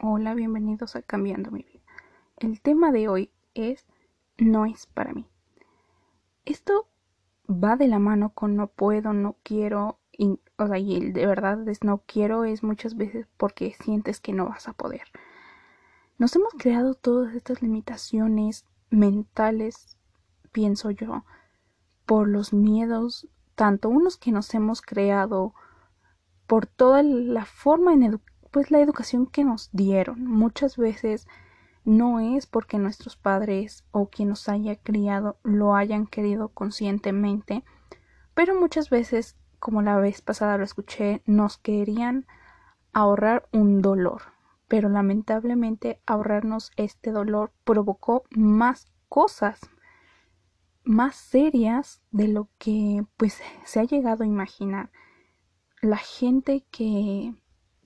Hola, bienvenidos a Cambiando mi vida. El tema de hoy es no es para mí. Esto va de la mano con no puedo, no quiero, y, o sea, y el de verdad es no quiero es muchas veces porque sientes que no vas a poder. Nos hemos creado todas estas limitaciones mentales, pienso yo, por los miedos, tanto unos que nos hemos creado, por toda la forma en pues la educación que nos dieron. Muchas veces no es porque nuestros padres o quien nos haya criado lo hayan querido conscientemente, pero muchas veces, como la vez pasada lo escuché, nos querían ahorrar un dolor, pero lamentablemente ahorrarnos este dolor provocó más cosas más serias de lo que pues se ha llegado a imaginar. La gente que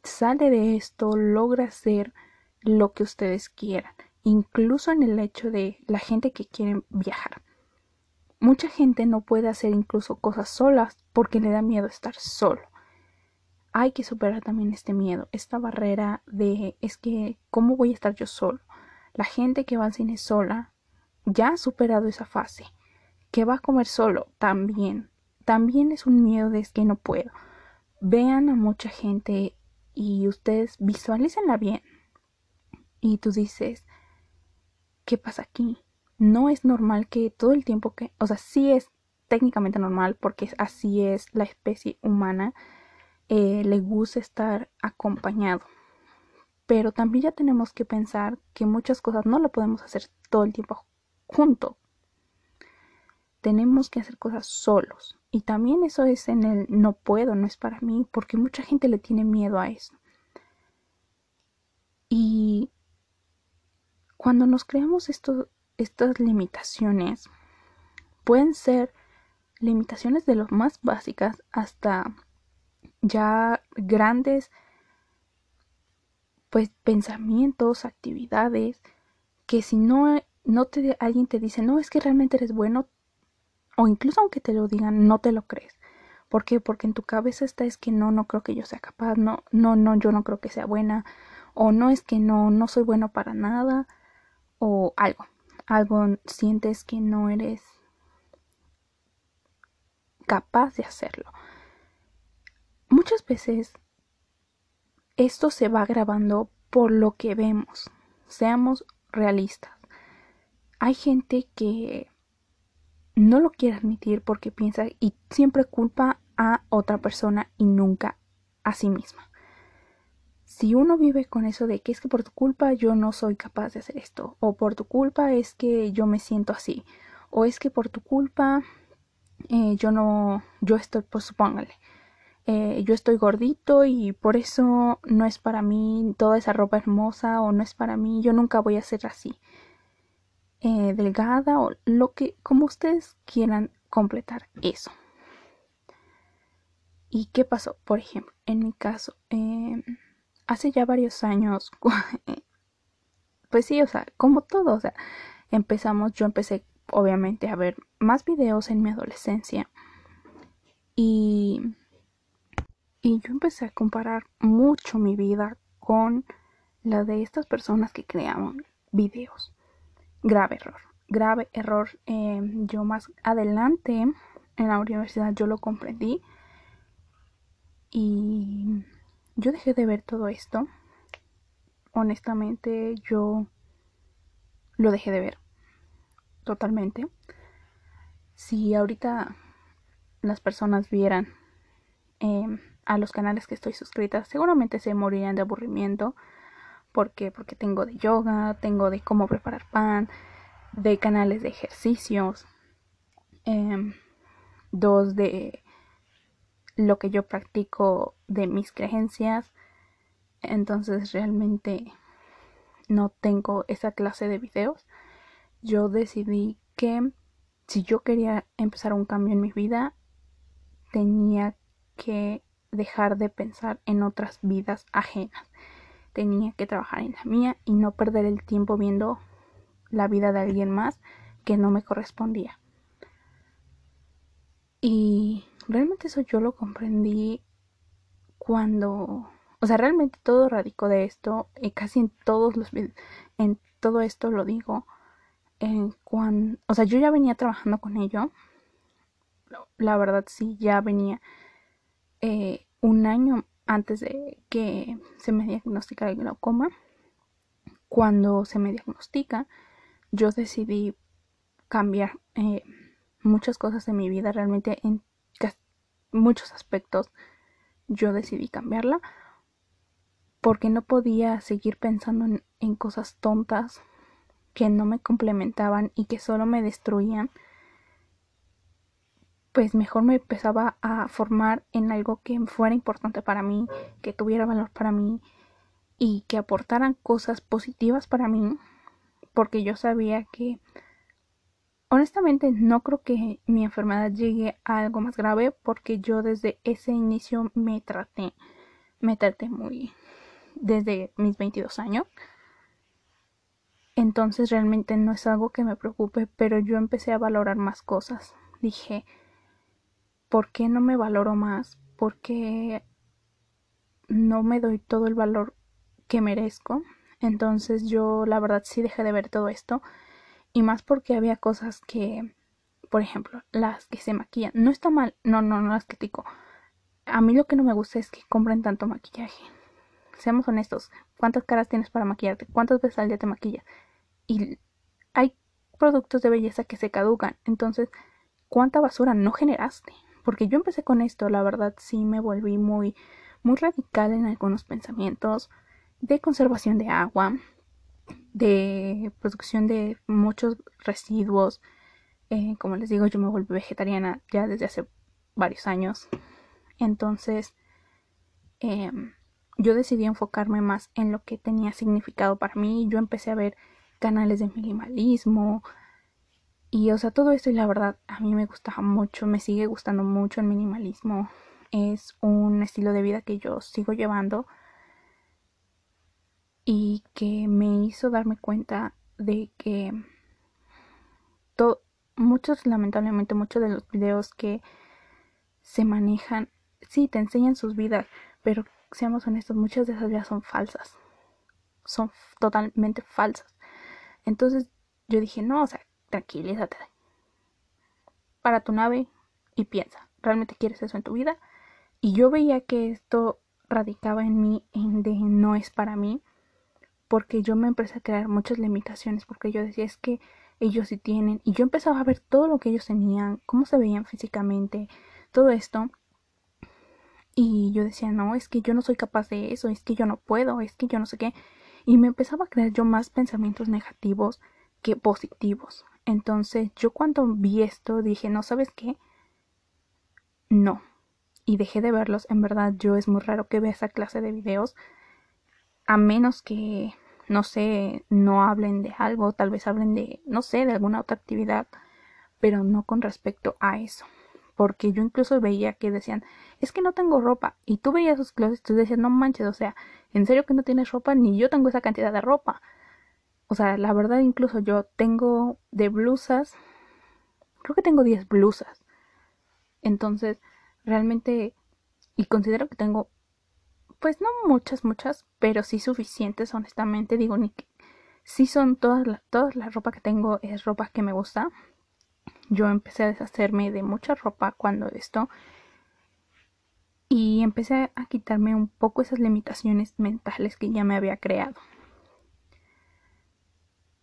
sale de esto logra hacer lo que ustedes quieran, incluso en el hecho de la gente que quiere viajar. Mucha gente no puede hacer incluso cosas solas porque le da miedo estar solo. Hay que superar también este miedo, esta barrera de es que ¿cómo voy a estar yo solo? La gente que va al cine sola ya ha superado esa fase. Que va a comer solo también. También es un miedo de es que no puedo. Vean a mucha gente y ustedes visualícenla bien. Y tú dices, ¿qué pasa aquí? No es normal que todo el tiempo que, o sea, sí es técnicamente normal porque así es la especie humana, eh, le gusta estar acompañado. Pero también ya tenemos que pensar que muchas cosas no lo podemos hacer todo el tiempo junto. Tenemos que hacer cosas solos. Y también eso es en el no puedo, no es para mí, porque mucha gente le tiene miedo a eso. Y cuando nos creamos estas limitaciones, pueden ser limitaciones de lo más básicas hasta ya grandes pues pensamientos, actividades que si no no te alguien te dice, "No, es que realmente eres bueno", o incluso aunque te lo digan, no te lo crees. ¿Por qué? Porque en tu cabeza está es que no, no creo que yo sea capaz, no, no, no, yo no creo que sea buena, o no es que no, no soy bueno para nada, o algo, algo sientes que no eres capaz de hacerlo. Muchas veces esto se va grabando por lo que vemos, seamos realistas. Hay gente que no lo quiere admitir porque piensa y siempre culpa a otra persona y nunca a sí misma. Si uno vive con eso de que es que por tu culpa yo no soy capaz de hacer esto, o por tu culpa es que yo me siento así, o es que por tu culpa eh, yo no, yo estoy, pues supóngale, eh, yo estoy gordito y por eso no es para mí toda esa ropa hermosa, o no es para mí, yo nunca voy a ser así. Eh, delgada o lo que como ustedes quieran completar eso. Y qué pasó por ejemplo en mi caso em, hace ya varios años pues sí o sea como todo o sea empezamos yo empecé obviamente a ver más videos en mi adolescencia y y yo empecé a comparar mucho mi vida con la de estas personas que creaban videos grave error. Grave error. Em, yo más adelante en la universidad yo lo comprendí y yo dejé de ver todo esto. Honestamente yo lo dejé de ver totalmente. Si ahorita las personas vieran em, a los canales que estoy suscrita, seguramente se morirían de aburrimiento ¿Por qué? Porque tengo de yoga, tengo de cómo preparar pan, de canales de ejercicios, em, dos de lo que yo practico de mis creencias. Entonces realmente no tengo esa clase de videos. Yo decidí que si yo quería empezar un cambio en mi vida, tenía que dejar de pensar en otras vidas ajenas tenía que trabajar en la mía y no perder el tiempo viendo la vida de alguien más que no me correspondía. Y realmente eso yo lo comprendí cuando O sea, realmente todo radicó de esto, y casi en todos los en todo esto lo digo, en cuando, o sea, yo ya venía trabajando con ello, la verdad sí, ya venía eh, un año antes de que se me diagnosticara el glaucoma. Cuando se me diagnostica, yo decidí cambiar eh, muchas cosas de mi vida, realmente en muchos aspectos yo decidí cambiarla porque no podía seguir pensando en, en cosas tontas que no me complementaban y que solo me destruían pues mejor me empezaba a formar en algo que fuera importante para mí, que tuviera valor para mí y que aportaran cosas positivas para mí, porque yo sabía que honestamente no creo que mi enfermedad llegue a algo más grave porque yo desde ese inicio me traté, me traté muy desde mis 22 años. Entonces realmente no es algo que me preocupe, pero yo empecé a valorar más cosas. Dije, ¿por qué no me valoro más? ¿Por qué no me doy todo el valor que merezco? Entonces yo la verdad sí dejé de ver todo esto y más porque había cosas que, por ejemplo, las que se maquillan, no está mal, no, no, no las critico. A mí lo que no me gusta es que compren tanto maquillaje. Seamos honestos, ¿cuántas caras tienes para maquillarte? ¿Cuántas veces al día te maquillas? Y hay productos de belleza que se caducan, entonces, ¿cuánta basura no generaste? Porque yo empecé con esto, la verdad sí me volví muy, muy radical en algunos pensamientos de conservación de agua, de producción de muchos residuos. Eh, como les digo, yo me volví vegetariana ya desde hace varios años. Entonces, em, yo decidí enfocarme más en lo que tenía significado para mí. Yo empecé a ver canales de minimalismo, y o sea, todo esto y la verdad a mí me gustaba mucho, me sigue gustando mucho el minimalismo. Es un estilo de vida que yo sigo llevando y que me hizo darme cuenta de que muchos, lamentablemente, muchos de los videos que se manejan, sí, te enseñan sus vidas, pero seamos honestos, muchas de esas vidas son falsas. Son totalmente falsas. Entonces yo dije, no, o sea, tranquilízate. Para tu nave y piensa, ¿realmente quieres eso en tu vida? Y yo veía que esto radicaba en mí en de no es para mí, porque yo me empecé a crear muchas limitaciones, porque yo decía es que ellos sí tienen, y yo empezaba a ver todo lo que ellos tenían, cómo se veían físicamente, todo esto. Y yo decía, no, es que yo no soy capaz de eso, es que yo no puedo, es que yo no sé qué. Y me empezaba a crear yo más pensamientos negativos que positivos. Entonces yo cuando vi esto dije, no sabes qué, no. Y dejé de verlos. En verdad yo es muy raro que vea esa clase de videos. A menos que, no sé, no hablen de algo, tal vez hablen de, no sé, de alguna otra actividad. Pero no con respecto a eso. Porque yo incluso veía que decían, es que no tengo ropa. Y tú veías sus closets y tú decías, no manches, o sea, en serio que no tienes ropa, ni yo tengo esa cantidad de ropa. O sea, la verdad incluso yo tengo de blusas, creo que tengo 10 blusas. Entonces, realmente, y considero que tengo, pues no muchas, muchas, pero sí suficientes, honestamente. Digo, ni que, sí son todas la, toda la ropa que tengo es ropa que me gusta. Yo empecé a deshacerme de mucha ropa cuando esto. Y empecé a quitarme un poco esas limitaciones mentales que ya me había creado.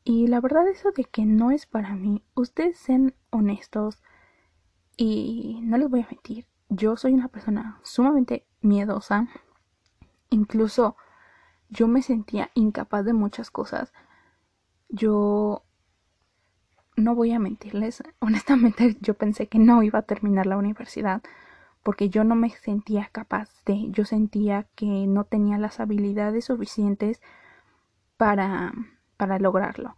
Y la verdad eso de que no es para mí, ustedes sean honestos y no les voy a mentir, yo soy una persona sumamente miedosa. Incluso yo me sentía incapaz de muchas cosas. Yo no voy a mentirles, honestamente yo pensé que no iba a terminar la universidad porque yo no me sentía capaz de, yo sentía que no tenía las habilidades suficientes para para lograrlo.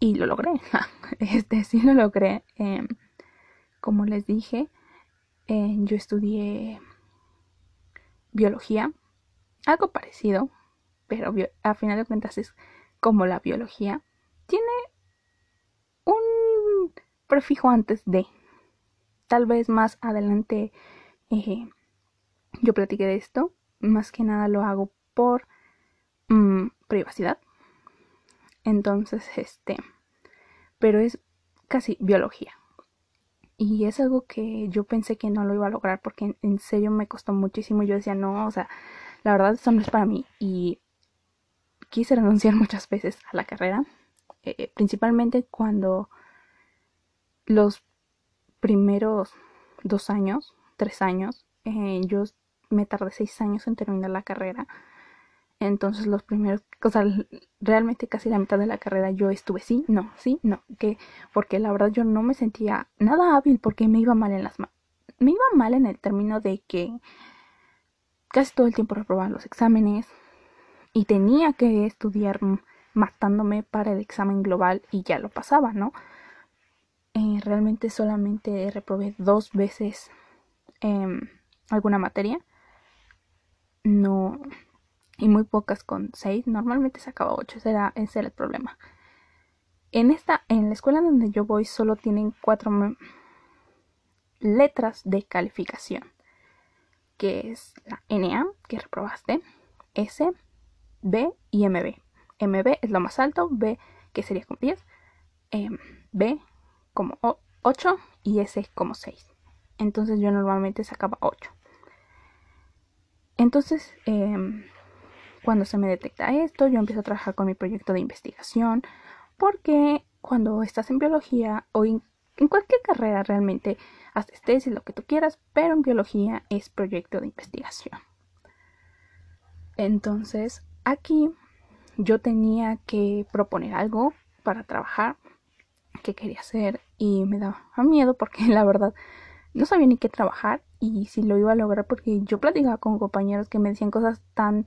Y lo logré. este sí lo logré. Em, como les dije, eh, yo estudié biología. Algo parecido. Pero a final de cuentas es como la biología. Tiene un prefijo antes de. Tal vez más adelante eh, yo platiqué de esto. más que nada lo hago por mm, privacidad. Entonces, este, pero es casi biología. Y es algo que yo pensé que no lo iba a lograr porque en, serio me costó muchísimo. Yo decía, no, o sea, la verdad esto no es para mí. Y quise renunciar muchas veces a la carrera. Eh, principalmente cuando los primeros dos años, tres años, eh, yo me tardé seis años en terminar la carrera. Entonces los primeros, o sea, realmente casi la mitad de la carrera yo estuve sí, no, sí, no, que porque la verdad yo no me sentía nada hábil porque me iba mal en las me iba mal en el término de que casi todo el tiempo reprobaba los exámenes y tenía que estudiar matándome para el examen global y ya lo pasaba, ¿no? Eh, realmente solamente reprobé dos veces em, alguna materia. No. Y muy pocas con seis. Normalmente sacaba ocho. Ese era, ese era el problema. En esta, en la escuela donde yo voy, solo tienen cuatro letras de calificación. Que es la NA, que reprobaste, S, B y MB. MB es lo más alto, B que sería como 10, em, B como 8 y S como 6. Entonces yo normalmente sacaba 8. Entonces, em, cuando se me detecta esto, yo empiezo a trabajar con mi proyecto de investigación, porque cuando estás en biología o en, cualquier carrera realmente haces tesis, lo que tú quieras, pero en biología es proyecto de investigación. Entonces, aquí yo tenía que proponer algo para trabajar que quería hacer y me daba miedo porque la verdad no sabía ni qué trabajar y si lo iba a lograr porque yo platicaba con compañeros que me decían cosas tan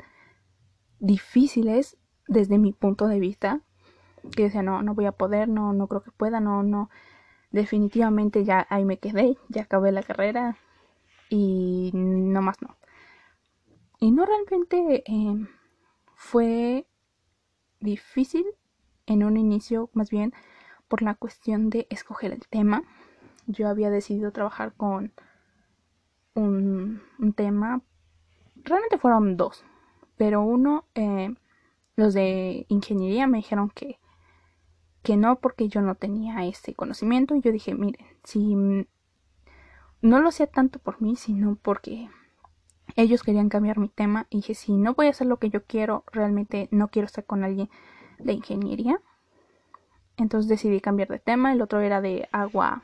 difíciles desde mi punto de vista que decía no no voy a poder no no creo que pueda no no definitivamente ya ahí me quedé ya acabé la carrera y no más no y no realmente eh, fue difícil en un inicio, más bien por la cuestión de escoger el tema. Yo había decidido trabajar con un, tema, realmente fueron dos, pero uno, eh, los de ingeniería me dijeron que, que no porque yo no tenía ese conocimiento y yo dije, miren, si no lo hacía tanto por mí, sino porque ellos querían cambiar mi tema y dije, si no voy a hacer lo que yo quiero, realmente no quiero estar con alguien de ingeniería. Entonces decidí cambiar de tema. El otro era de agua.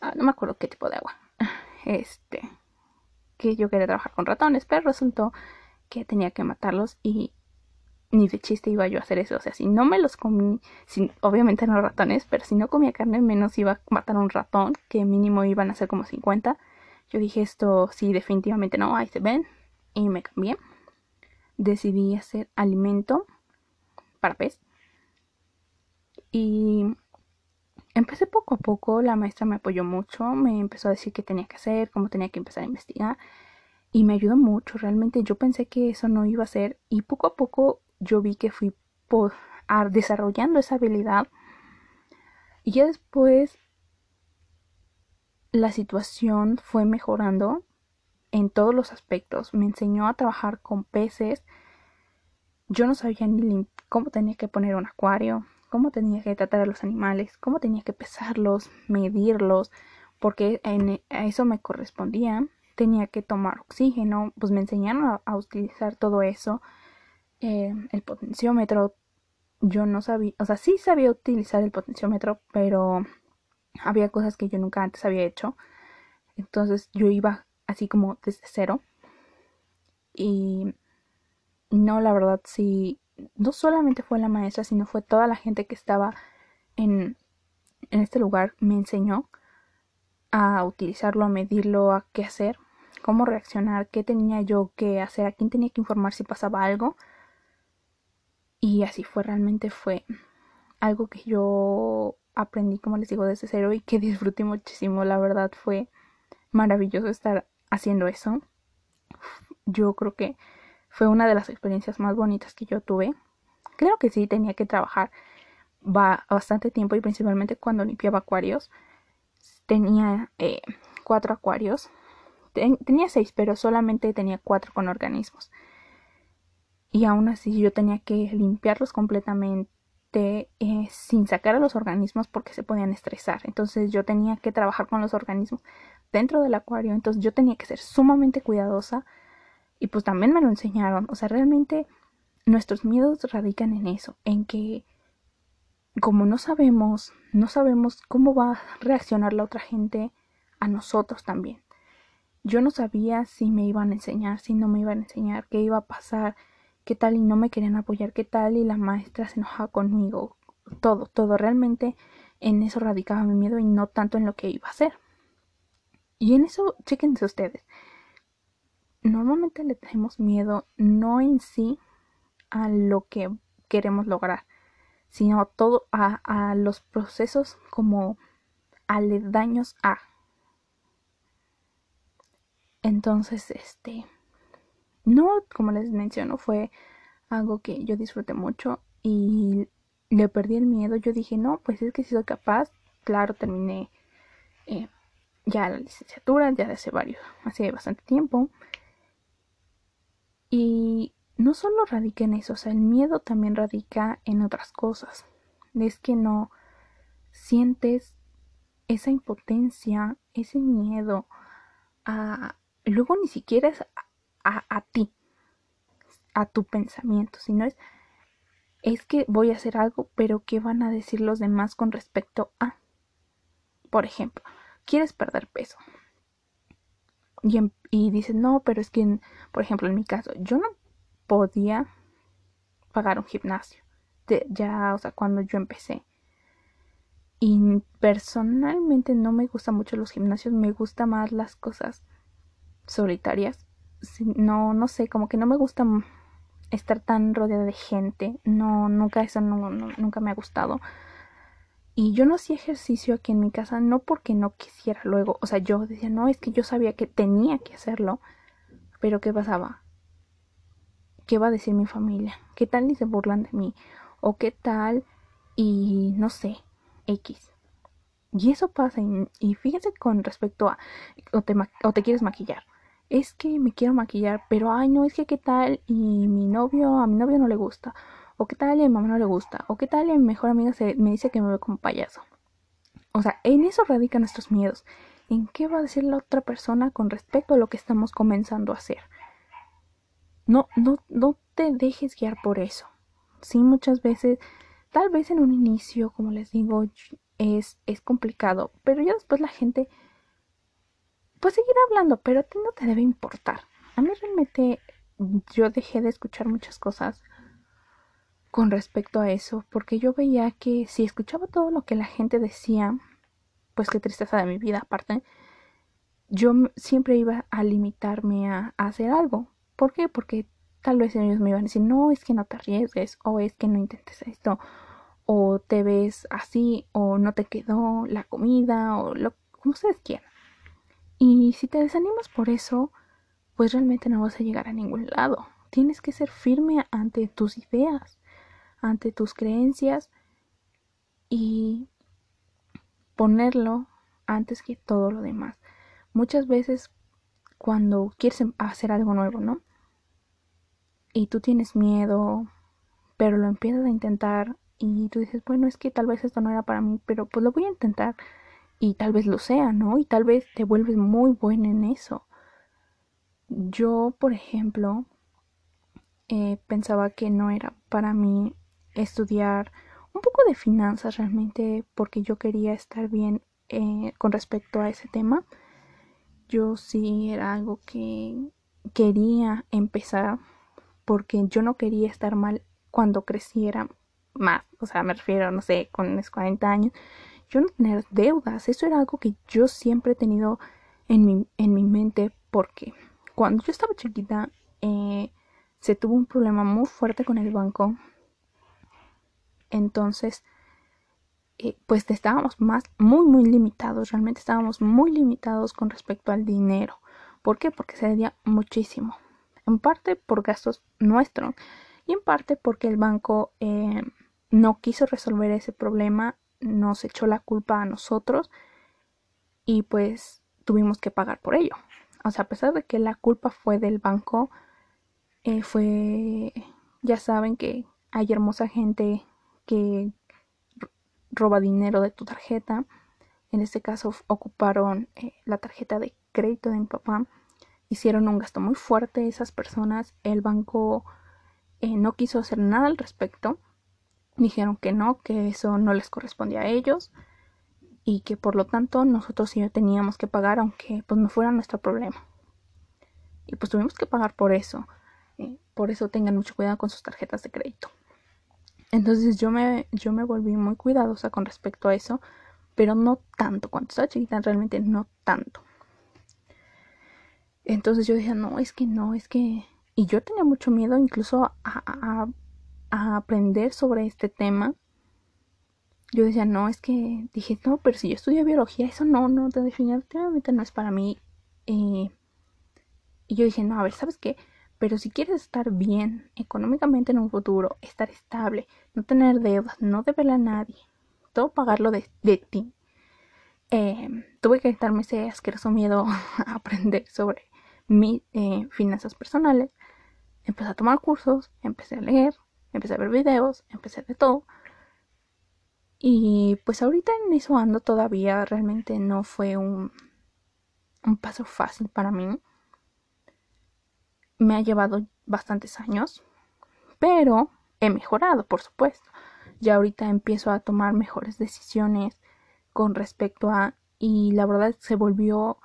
Ah, no me acuerdo qué tipo de agua. Este. Que yo quería trabajar con ratones, pero resultó que tenía que matarlos y ni de chiste iba yo a hacer eso. O sea, si no me los comí, sin, obviamente no ratones, pero si no comía carne, menos iba a matar un ratón, que mínimo iban a ser como 50. Yo dije esto, sí, definitivamente no, ahí se ven. Y me cambié. Decidí hacer alimento para pez. Y empecé poco a poco, la maestra me apoyó mucho, me empezó a decir qué tenía que hacer, cómo tenía que empezar a investigar. Y me ayudó mucho, realmente yo pensé que eso no iba a ser. Y poco a poco yo vi que fui desarrollando esa habilidad. Y ya después la situación fue mejorando en todos los aspectos. Me enseñó a trabajar con peces. Yo no sabía ni cómo tenía que poner un acuario, cómo tenía que tratar a los animales, cómo tenía que pesarlos, medirlos, porque en, a eso me correspondía. Tenía que tomar oxígeno, pues me enseñaron a, utilizar todo eso. Eh, el potenciómetro, yo no sabía, o sea, sí sabía utilizar el potenciómetro, pero había cosas que yo nunca antes había hecho. Entonces yo iba así como desde cero. Y no, la verdad, sí, no solamente fue la maestra, sino fue toda la gente que estaba en, en este lugar, me enseñó a utilizarlo, a medirlo, a qué hacer, cómo reaccionar, qué tenía yo que hacer, a quién tenía que informar si pasaba algo. Y así fue, realmente fue algo que yo aprendí, como les digo, desde cero y que disfruté muchísimo. La verdad fue maravilloso estar haciendo eso. Yo creo que fue una de las experiencias más bonitas que yo tuve. Creo que sí tenía que trabajar bastante tiempo y principalmente cuando limpiaba acuarios. Tenía eh, cuatro acuarios tenía seis, pero solamente tenía cuatro con organismos. Y aún así yo tenía que limpiarlos completamente eh, sin sacar a los organismos porque se podían estresar. Entonces yo tenía que trabajar con los organismos dentro del acuario. Entonces yo tenía que ser sumamente cuidadosa. Y pues también me lo enseñaron. O sea, realmente nuestros miedos radican en eso, en que como no sabemos, no sabemos cómo va a reaccionar la otra gente a nosotros también. Yo no sabía si me iban a enseñar, si no me iban a enseñar, qué iba a pasar, qué tal y no me querían apoyar, qué tal y la maestra se enojaba conmigo. Todo, todo. Realmente en eso radicaba mi miedo y no tanto en lo que iba a hacer. Y en eso, chéquense ustedes. Normalmente le tenemos miedo no en sí a lo que queremos lograr, sino todo a, a los procesos como aledaños a. Entonces, este, no, como les menciono, fue algo que yo disfruté mucho y le perdí el miedo. Yo dije, no, pues es que si soy capaz, claro, terminé eh, ya la licenciatura, ya de hace varios, hace bastante tiempo. Y no solo radica en eso, o sea, el miedo también radica en otras cosas. Es que no sientes esa impotencia, ese miedo a... Luego ni siquiera es a, a, ti, a tu pensamiento, sino es, es que voy a hacer algo, pero ¿qué van a decir los demás con respecto a? Por ejemplo, quieres perder peso. Y, em, y dices, no, pero es que, por ejemplo, en mi caso, yo no podía pagar un gimnasio. ya, o sea, cuando yo empecé. Y personalmente no me gustan mucho los gimnasios, me gustan más las cosas solitarias. No, no sé, como que no me gusta estar tan rodeada de gente. No, nunca eso nunca me ha gustado. Y yo no hacía ejercicio aquí en mi casa, no porque no quisiera luego. O sea, yo decía, no, es que yo sabía que tenía que hacerlo. Pero ¿qué pasaba? ¿qué va a decir mi familia? ¿Qué tal y se burlan de mí? ¿O qué tal y no sé, X? Y eso pasa, y, fíjense con respecto a, o te, o te quieres maquillar. Es que me quiero maquillar, pero ay, no, es que qué tal y mi novio, a mi novio no le gusta. O qué tal y a mi mamá no le gusta. O qué tal y a mi mejor amiga se, me dice que me ve como payaso. O sea, en eso radican nuestros miedos. ¿En qué va a decir la otra persona con respecto a lo que estamos comenzando a hacer? No, no, no te dejes guiar por eso. Sí, muchas veces, tal vez en un inicio, como les digo, es, es complicado, pero ya después la gente, pues seguirá hablando, pero a ti no te debe importar. A mí realmente yo dejé de escuchar muchas cosas con respecto a eso, porque yo veía que si escuchaba todo lo que la gente decía, pues qué tristeza de mi vida aparte, yo siempre iba a limitarme a hacer algo. ¿Por qué? Porque tal vez ellos me iban a decir, no, es que no te arriesgues, o es que no intentes esto, o te ves así, o no te quedó la comida, o lo como ustedes quieran. Y si te desanimas por eso, pues realmente no vas a llegar a ningún lado. Tienes que ser firme ante tus ideas, ante tus creencias y ponerlo antes que todo lo demás. Muchas veces cuando quieres hacer algo nuevo, ¿no? y tú tienes miedo, pero lo empiezas a intentar y tú dices, bueno, es que tal vez esto no era para mí, pero pues lo voy a intentar y tal vez lo sea, ¿no? Y tal vez te vuelves muy buena en eso. Yo, por ejemplo, eh, pensaba que no era para mí estudiar un poco de finanzas realmente porque yo quería estar bien eh, con respecto a ese tema. Yo sí era algo que quería empezar porque yo no quería estar mal cuando creciera más, o sea, me refiero, no sé, con mis 40 años, yo no tener deudas, eso era algo que yo siempre he tenido en mi, en mi mente porque cuando yo estaba chiquita eh, se tuvo un problema muy fuerte con el banco, entonces eh, pues estábamos más muy muy limitados, realmente estábamos muy limitados con respecto al dinero, ¿por qué? Porque se debía muchísimo. En parte por gastos nuestros y en parte porque el banco eh, no quiso resolver ese problema, nos echó la culpa a nosotros y pues tuvimos que pagar por ello. o sea, a pesar de que la culpa fue del banco, eh, fue, ya saben que hay hermosa gente que roba dinero de tu tarjeta. En este caso ocuparon eh, la tarjeta de crédito de mi papá. Hicieron un gasto muy fuerte esas personas. El banco eh, no quiso hacer nada al respecto. Dijeron que no, que eso no les correspondía a ellos y que por lo tanto nosotros sí teníamos que pagar aunque pues no fuera nuestro problema. Y pues tuvimos que pagar por eso. Eh, por eso tengan mucho cuidado con sus tarjetas de crédito. Entonces yo me, yo me volví muy cuidadosa con respecto a eso, pero no tanto. Cuando estaba chiquita realmente no tanto. Entonces yo dije, no, es que no, es que... Y yo tenía mucho miedo incluso a, a aprender sobre este tema. Yo decía, no, es que dije, no, pero si yo estudio biología, eso no, no, definitivamente no es para mí. Eh, y yo dije, no, a ver, ¿sabes qué? Pero si quieres estar bien económicamente en un futuro, estar estable, no tener deudas, no deberle a nadie, todo pagarlo de, ti, eh, tuve que quitarme ese asqueroso miedo a aprender sobre mis eh, finanzas personales. Empecé a tomar cursos, empecé a leer, empecé a ver videos, empecé de todo. Y pues ahorita en eso ando todavía, realmente no fue un, un paso fácil para mí me ha llevado bastantes años, pero he mejorado, por supuesto. Ya ahorita empiezo a tomar mejores decisiones con respecto a y la verdad se volvió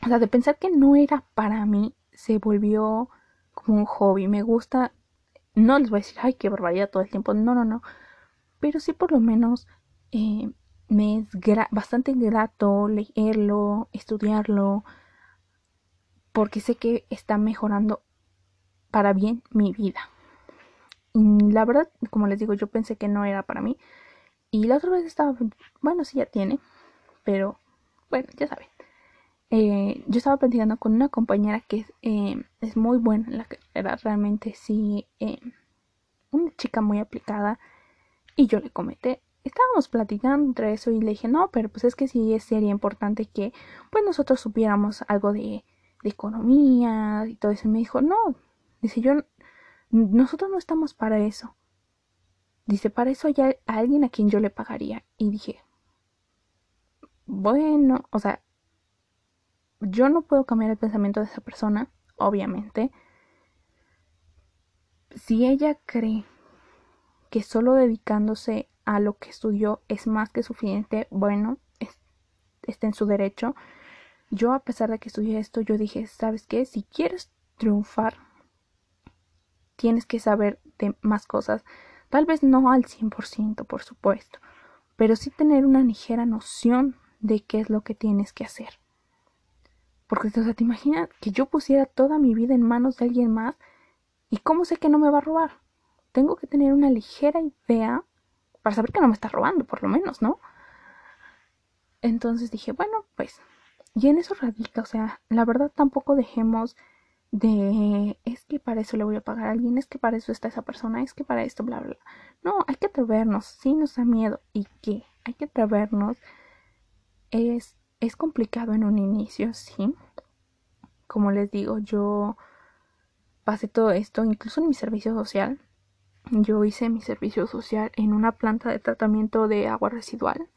o sea, de pensar que no era para mí, se volvió como un hobby. Me gusta no les voy a decir, ay, qué barbaridad todo el tiempo. No, no, no. Pero sí por lo menos eh, me es bastante grato leerlo, estudiarlo, porque sé que está mejorando para bien mi vida. Y la verdad, como les digo, yo pensé que no era para mí. Y la otra vez estaba, bueno, sí ya tiene, pero bueno, ya saben. Eh, yo estaba platicando con una compañera que eh, es muy buena en la era realmente sí, eh, una chica muy aplicada. Y yo le comenté, estábamos platicando entre eso y le dije, no, pero pues es que sí sería importante que pues nosotros supiéramos algo de de economía y todo eso. Y me dijo, no, dice yo, nosotros no estamos para eso. Dice, para eso hay alguien a quien yo le pagaría. Y dije, bueno, o sea, yo no puedo cambiar el pensamiento de esa persona, obviamente. Si ella cree que solo dedicándose a lo que estudió es más que suficiente, bueno, está en su derecho. Yo, a pesar de que estudié esto, yo dije, ¿sabes qué? Si quieres triunfar, tienes que saber de más cosas. Tal vez no al 100%, por supuesto, pero sí tener una ligera noción de qué es lo que tienes que hacer. Porque, o sea, te imaginas que yo pusiera toda mi vida en manos de alguien más y cómo sé que no me va a robar. Tengo que tener una ligera idea para saber que no me está robando, por lo menos, ¿no? Entonces dije, bueno, pues y en eso radica, o sea, la verdad tampoco dejemos de es que para eso le voy a pagar a alguien, es que para eso está esa persona, es que para esto, bla, bla. No, hay que atrevernos, sí nos da miedo. ¿Y qué? Hay que atrevernos. Es, es complicado en un inicio, sí. Como les digo, yo pasé todo esto, incluso en mi servicio social. Yo hice mi servicio social en una planta de tratamiento de agua residual.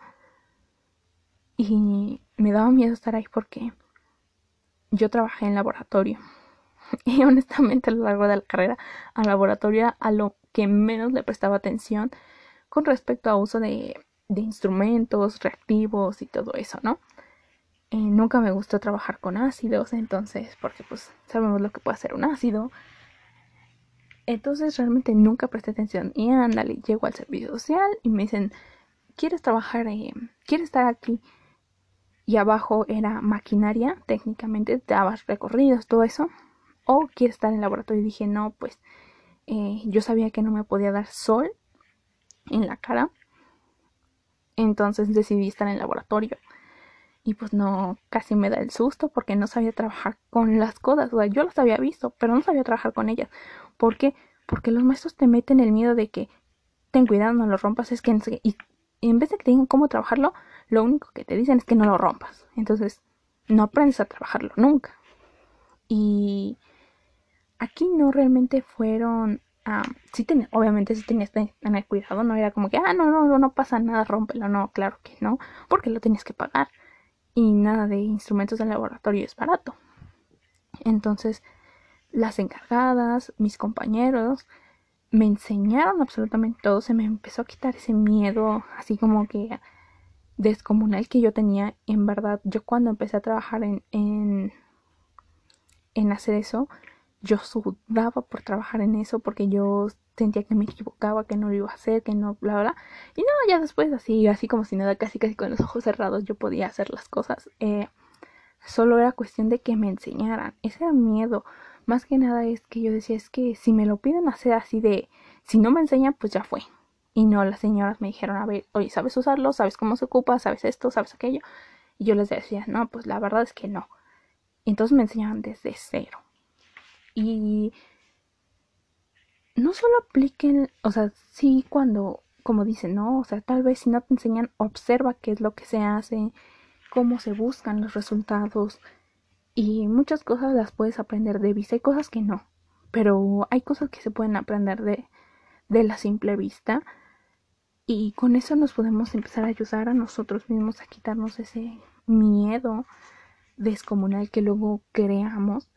Y me daba miedo estar ahí porque yo trabajé en laboratorio. Y honestamente a lo largo de la carrera al laboratorio a lo que menos le prestaba atención con respecto a uso de, instrumentos, reactivos y todo eso, ¿no? Eh, nunca me gustó trabajar con ácidos, entonces, porque pues sabemos lo que puede hacer un ácido. Entonces realmente nunca presté atención. Y ándale, llego al servicio social y me dicen, ¿quieres trabajar? Eh, ¿Quieres estar aquí? y abajo era maquinaria, técnicamente dabas recorridos, todo eso, o quieres estar en el laboratorio y dije, no, pues eh, yo sabía que no me podía dar sol en la cara, entonces decidí estar en el laboratorio. Y pues no, casi me da el susto porque no sabía trabajar con las cosas. O sea, yo las había visto, pero no sabía trabajar con ellas. ¿Por qué? Porque los maestros te meten el miedo de que ten cuidado, no lo rompas. Es que y en vez de que te digan cómo trabajarlo, lo único que te dicen es que no lo rompas. Entonces, no aprendes a trabajarlo nunca. Y aquí no realmente fueron... sí obviamente sí tenías que tener cuidado, no era como que, ah, no, no, no, no pasa nada, rómpelo, no, claro que no, porque lo tenías que pagar. Y nada de instrumentos de laboratorio es barato. Entonces, las encargadas, mis compañeros, me enseñaron absolutamente todo, se me empezó a quitar ese miedo, así como que descomunal que yo tenía. En verdad, yo cuando empecé a trabajar en, en, en hacer eso, yo sudaba por trabajar en eso porque yo sentía que me equivocaba, que no lo iba a hacer, que no, bla, bla. Y no, ya después así, así como si nada, casi, casi con los ojos cerrados yo podía hacer las cosas. Eh, solo era cuestión de que me enseñaran. Ese era miedo. Más que nada es que yo decía, es que si me lo piden hacer así de, si no me enseñan, pues ya fue. Y no, las señoras me dijeron, a ver, oye, ¿sabes usarlo? ¿Sabes cómo se ocupa? ¿Sabes esto? ¿Sabes aquello? Y yo les decía, no, pues la verdad es que no. entonces me enseñaban desde cero. Y no solo apliquen, o sea, sí cuando, como dicen, no, o sea, tal vez si no te enseñan, observa qué es lo que se hace, cómo se buscan los resultados, y muchas cosas las puedes aprender de vista, hay cosas que no, pero hay cosas que se pueden aprender de, de la simple vista, y con eso nos podemos empezar a ayudar a nosotros mismos a quitarnos ese miedo descomunal que luego creamos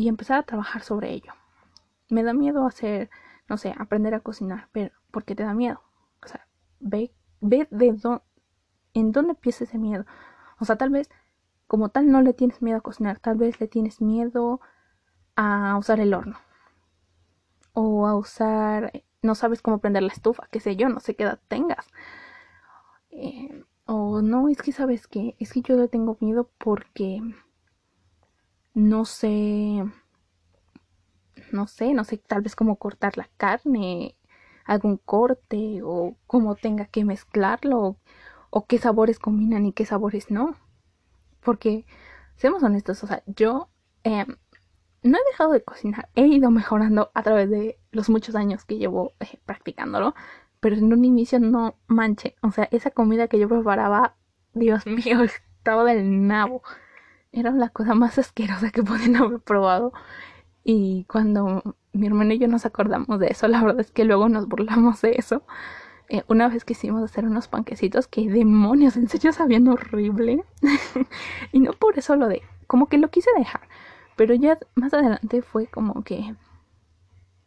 y empezar a trabajar sobre ello. Me da miedo hacer, no sé, aprender a cocinar, pero ¿por qué te da miedo? O sea, ve, ve de dónde, en dónde empieza ese miedo. O sea, tal vez como tal no le tienes miedo a cocinar, tal vez le tienes miedo a usar el horno. O a usar, no sabes cómo prender la estufa, qué sé yo, no sé qué edad tengas. Eh, o no, es que sabes que, es que yo le tengo miedo porque no sé, no sé, no sé, tal vez cómo cortar la carne, algún corte o cómo tenga que mezclarlo o, qué sabores combinan y qué sabores no. Porque, seamos honestos, o sea, yo em, no he dejado de cocinar, he ido mejorando a través de los muchos años que llevo eh, practicándolo, pero en un inicio no manche, o sea, esa comida que yo preparaba, Dios mío, estaba del nabo era la cosa más asquerosa que podían haber probado. Y cuando mi hermano y yo nos acordamos de eso, la verdad es que luego nos burlamos de eso. Eh, una vez quisimos hacer unos panquecitos que demonios, en serio sabían horrible. y no por eso lo de, como que lo quise dejar. Pero ya más adelante fue como que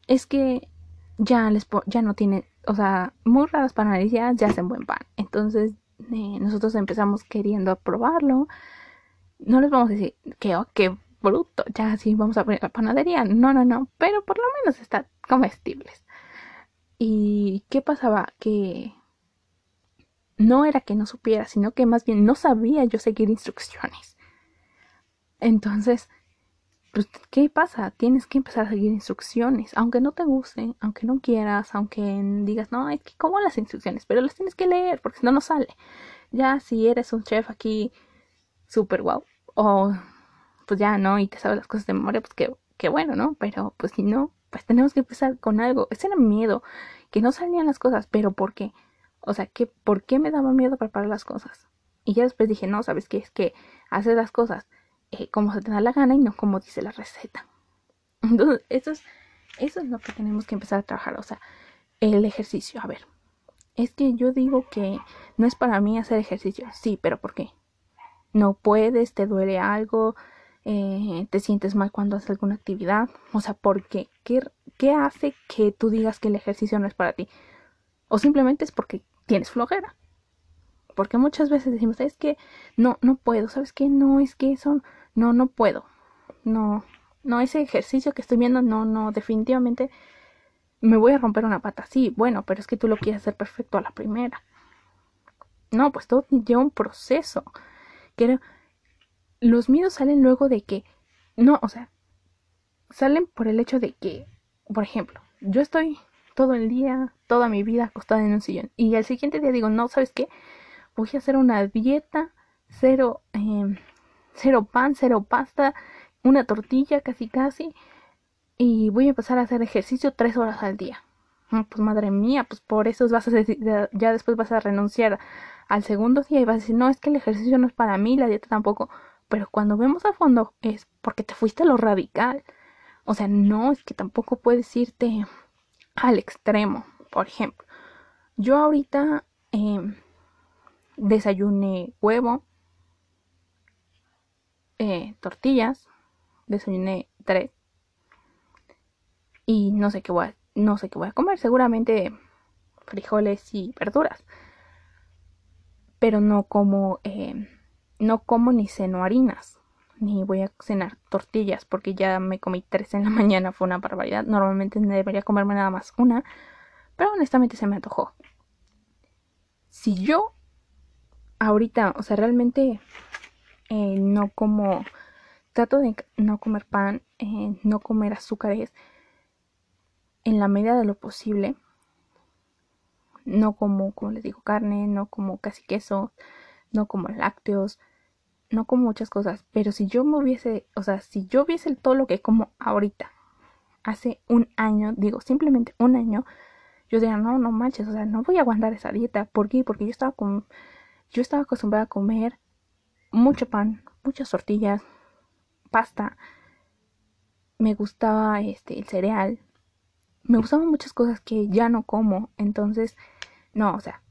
es que ya les ya no tiene, o sea, muy raras panaderías ya hacen buen pan. Entonces eh, nosotros empezamos queriendo probarlo no les vamos a decir que, oh, qué bruto, ya sí vamos a poner la panadería. No, no, no, pero por lo menos están comestibles. ¿Y qué pasaba? Que no era que no supiera, sino que más bien no sabía yo seguir instrucciones. Entonces, pues, ¿qué pasa? Tienes que empezar a seguir instrucciones, aunque no te guste, aunque no quieras, aunque digas, no, es que como las instrucciones, pero las tienes que leer, porque si no, no sale. Ya si eres un chef aquí, súper guau, o pues ya no, y te sabes las cosas de memoria, pues qué, bueno, ¿no? Pero pues si no, pues tenemos que empezar con algo. Ese era miedo, que no salían las cosas, pero ¿por qué? O sea, ¿qué, ¿por qué me daba miedo preparar las cosas? Y ya después dije, no, ¿sabes qué? Es que haces las cosas eh, como se te da la gana y no como dice la receta. Entonces, eso es, eso es lo que tenemos que empezar a trabajar. O sea, el ejercicio. A ver, es que yo digo que no es para mí hacer ejercicio. Sí, pero ¿por qué? No puedes, te duele algo, eh, te sientes mal cuando haces alguna actividad. O sea, ¿por qué? qué? ¿Qué hace que tú digas que el ejercicio no es para ti? O simplemente es porque tienes flojera. Porque muchas veces decimos, es que no, no puedo, ¿sabes qué? No, es que eso, no, no puedo. No, no, ese ejercicio que estoy viendo, no, no, definitivamente me voy a romper una pata. Sí, bueno, pero es que tú lo quieres hacer perfecto a la primera. No, pues todo lleva un proceso que los miedos salen luego de que, no, o sea, salen por el hecho de que, por ejemplo, yo estoy todo el día, toda mi vida acostada en un sillón y al siguiente día digo, no, ¿sabes qué? Voy a hacer una dieta, cero, em, cero pan, cero pasta, una tortilla casi casi y voy a empezar a hacer ejercicio tres horas al día. Pues madre mía, pues por eso vas a ya después vas a renunciar al segundo día y vas a decir, no, es que el ejercicio no es para mí, la dieta tampoco. pero cuando vemos a fondo es porque te fuiste a lo radical. O sea, no, es que tampoco puedes irte al extremo. Por ejemplo, yo ahorita em, desayuné huevo, eh, tortillas, desayuné tres y no sé qué voy a, no sé qué voy a comer, seguramente frijoles y verduras, pero no como em, no como ni ceno harinas, ni voy a cenar tortillas porque ya me comí tres en la mañana, fue una barbaridad. Normalmente debería comerme nada más una, pero honestamente se me antojó. Si yo ahorita, o sea, realmente eh, no como, trato de no comer pan, eh, no comer azúcares en la medida de lo posible. No como, como les digo, carne, no como casi queso, no como lácteos, no como muchas cosas, pero si yo me hubiese, o sea, si yo viese todo lo que como ahorita, hace un año, digo, simplemente un año, yo diría, no, no manches, o sea, no voy a aguantar esa dieta. ¿Por qué? Porque yo estaba con, yo estaba acostumbrada a comer mucho pan, muchas tortillas, pasta, me gustaba este, el cereal, me gustaban muchas cosas que ya no como, entonces, no, o sea,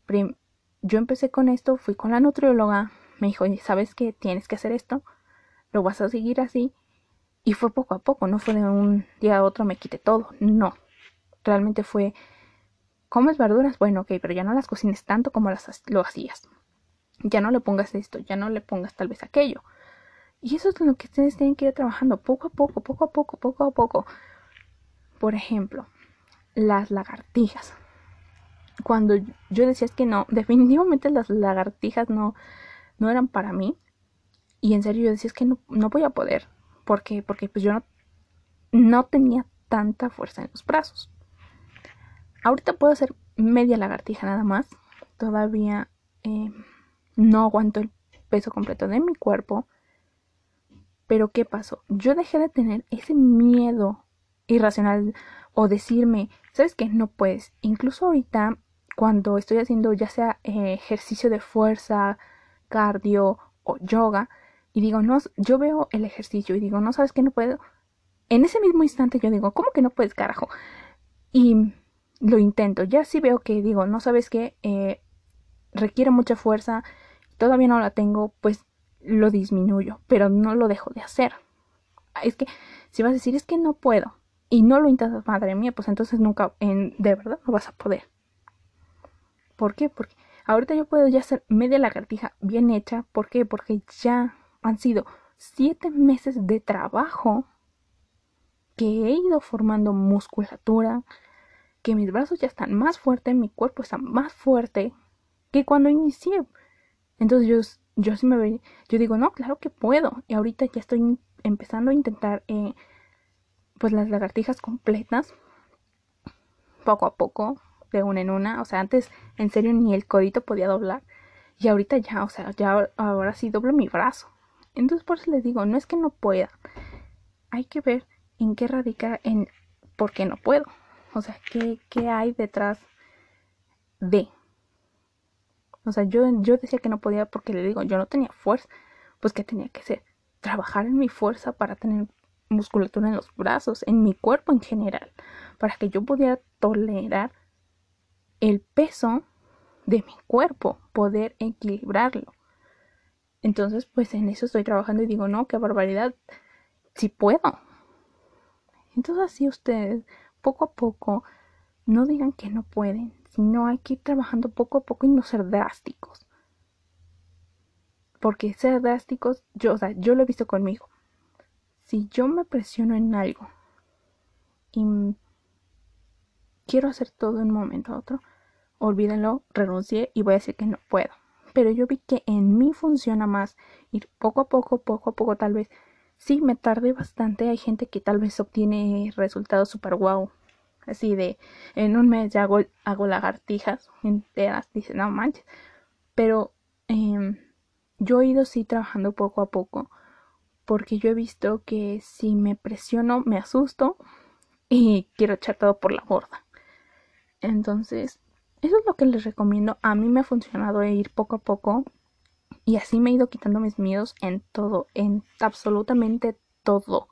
yo empecé con esto, fui con la nutrióloga, me dijo, ¿sabes qué? Tienes que hacer esto, lo vas a seguir así. Y fue poco a poco, no fue de un día a otro me quité todo, no. Realmente fue, ¿comes verduras? Bueno, ok, pero ya no las cocines tanto como las, lo hacías. Ya no le pongas esto, ya no le pongas tal vez aquello. Y eso es lo que ustedes tienen que ir trabajando poco a poco, poco a poco, poco a poco. Por ejemplo, las lagartijas. Cuando yo decía que no, definitivamente las lagartijas no, no eran para mí. Y en serio yo decía, es que no, no voy a poder. porque Porque pues yo no, no tenía tanta fuerza en los brazos. Ahorita puedo hacer media lagartija nada más. Todavía eh, no aguanto el peso completo de mi cuerpo. Pero ¿qué pasó? Yo dejé de tener ese miedo irracional o decirme, ¿sabes qué? No puedes. Incluso ahorita, cuando estoy haciendo ya sea eh, ejercicio de fuerza, cardio o yoga y digo, no, yo veo el ejercicio y digo, no sabes que no puedo. En ese mismo instante yo digo, ¿cómo que no puedes, carajo? Y lo intento. Ya sí veo que digo, no sabes que eh, requiere mucha fuerza, todavía no la tengo, pues lo disminuyo, pero no lo dejo de hacer. Es que si vas a decir, es que no puedo y no lo intentas, madre mía, pues entonces nunca, en, de verdad, no vas a poder. ¿Por qué? Porque Ahorita yo puedo ya hacer media lagartija bien hecha. ¿Por qué? Porque ya han sido siete meses de trabajo que he ido formando musculatura, que mis brazos ya están más fuertes, mi cuerpo está más fuerte que cuando inicié. Entonces yo, yo sí me veo, yo digo, no, claro que puedo. Y ahorita ya estoy empezando a intentar eh, pues las lagartijas completas, poco a poco, de una en una. O sea, antes en serio ni el codito podía doblar. Y ahorita ya, o sea, ya ahora sí doblo mi brazo. Entonces por eso les digo, no es que no pueda. Hay que ver en qué radica en por qué no puedo. O sea, qué, qué hay detrás de. O sea, yo, yo decía que no podía porque le digo, yo no tenía fuerza. Pues que tenía que hacer? Trabajar en mi fuerza para tener musculatura en los brazos, en mi cuerpo en general, para que yo pudiera tolerar el peso de mi cuerpo, poder equilibrarlo. Entonces, pues en eso estoy trabajando y digo, no, qué barbaridad, si puedo. Entonces así ustedes, poco a poco, no digan que no pueden, sino hay que ir trabajando poco a poco y no ser drásticos. Porque ser drásticos, yo, o sea, yo lo he visto conmigo. Si yo me presiono en algo y quiero hacer todo en un momento a otro, olvídenlo, renuncié y voy a decir que no puedo. Pero yo vi que en mí funciona más ir poco a poco, poco a poco, tal vez. Sí, me tardé bastante. Hay gente que tal vez obtiene resultados super guau. Así de, en un mes ya hago, hago lagartijas enteras. Dice, no manches. Pero em, yo he ido sí trabajando poco a poco. Porque yo he visto que si me presiono, me asusto y quiero echar todo por la borda. Entonces, eso es lo que les recomiendo. A mí me ha funcionado ir poco a poco Y así me he ido quitando mis miedos en todo, en absolutamente todo.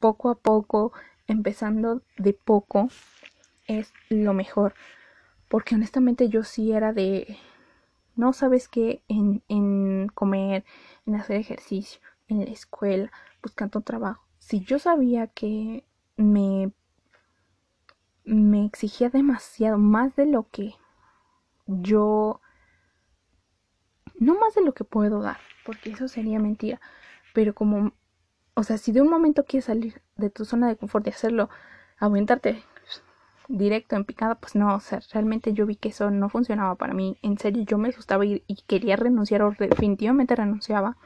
Poco a poco, empezando de poco, es lo mejor. Porque honestamente yo sí era de, no sabes qué, en, en comer, en hacer ejercicio, en la escuela, buscando trabajo. Si yo sabía que me, me exigía demasiado, más de lo que yo no más de lo que puedo dar, porque eso sería mentira, pero como, o sea, si de un momento quieres salir de tu zona de confort y hacerlo, aumentarte directo en picada, pues no, o sea, realmente yo vi que eso no funcionaba para mí, en serio, yo me asustaba y, y quería renunciar o definitivamente renunciaba.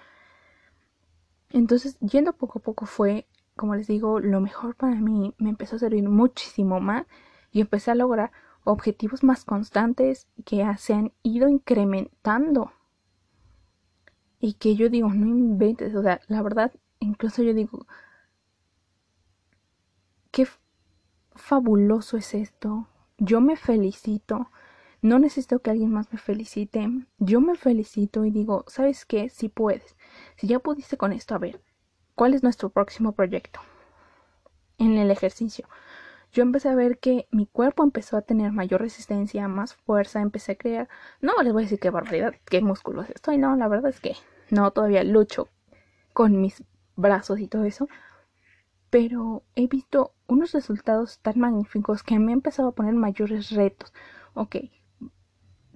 Entonces, yendo poco a poco fue, como les digo, lo mejor para mí, me empezó a servir muchísimo más y empecé a lograr objetivos más constantes que se han ido incrementando. Y que yo digo, no inventes, o sea, la verdad, incluso yo digo, qué fabuloso es esto, yo me felicito, no necesito que alguien más me felicite, yo me felicito y digo, ¿sabes qué? Si puedes, si ya pudiste con esto, a ver, ¿cuál es nuestro próximo proyecto? En el ejercicio. Yo empecé a ver que mi cuerpo empezó a tener mayor resistencia, más fuerza, empecé a crear, no les voy a decir qué barbaridad, qué músculos estoy, no, la verdad es que no, todavía lucho con mis brazos y todo eso. Pero he visto unos resultados tan magníficos que me he empezado a poner mayores retos. Ok,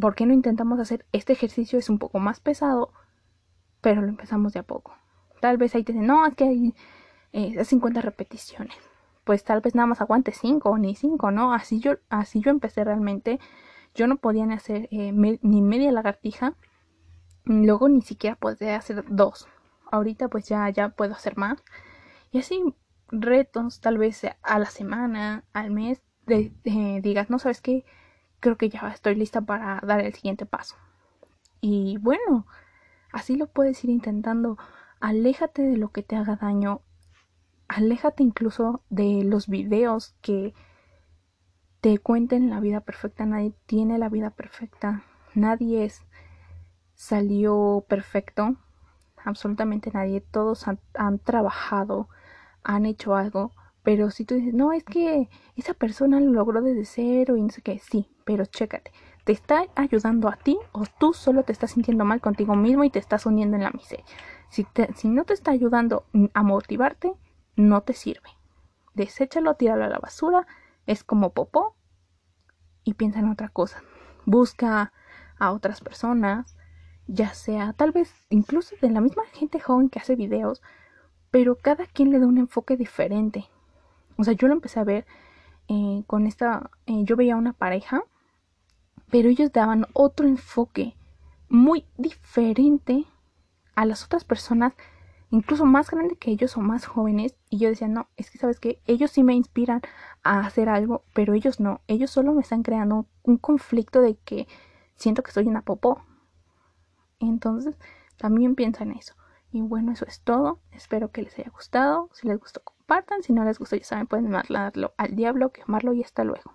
¿por qué no intentamos hacer este ejercicio? Es un poco más pesado, pero lo empezamos de a poco. Tal vez ahí te dicen, no, es que hay eh, 50 repeticiones. Pues tal vez nada más aguante 5 ni 5, ¿no? Así yo, así yo empecé realmente. Yo no podía ni hacer eh, ni media lagartija Luego ni siquiera podía hacer dos. Ahorita pues ya, ya puedo hacer más. Y así retos, tal vez a la semana, al mes, de, digas, no sabes qué, creo que ya estoy lista para dar el siguiente paso. Y bueno, así lo puedes ir intentando. Aléjate de lo que te haga daño. Aléjate incluso de los videos que te cuenten la vida perfecta. Nadie tiene la vida perfecta. Nadie es salió perfecto. Absolutamente nadie. Todos han, trabajado, han hecho algo. Pero si tú dices, no, es que esa persona lo logró desde cero y no sé qué, sí, pero chécate, ¿te está ayudando a ti o tú solo te estás sintiendo mal contigo mismo y te estás hundiendo en la miseria? Si, si no te está ayudando a motivarte, no te sirve. Deséchalo, tíralo a la basura, es como popó y piensa en otra cosa. Busca a otras personas, ya sea tal vez incluso de la misma gente joven que hace videos, pero cada quien le da un enfoque diferente. O sea, yo lo empecé a ver eh, con esta, eh, yo veía una pareja, pero ellos daban otro enfoque muy diferente a las otras personas, incluso más grandes que ellos o más jóvenes, y yo decía, no, es que sabes que ellos sí me inspiran a hacer algo, pero ellos no, ellos solo me están creando un conflicto de que siento que soy una popó, entonces, también piensa en eso. Y bueno, eso es todo. Espero que les haya gustado. Si les gustó, compartan. Si no les gustó, ya saben, pueden mandarlo al diablo, quemarlo y hasta luego.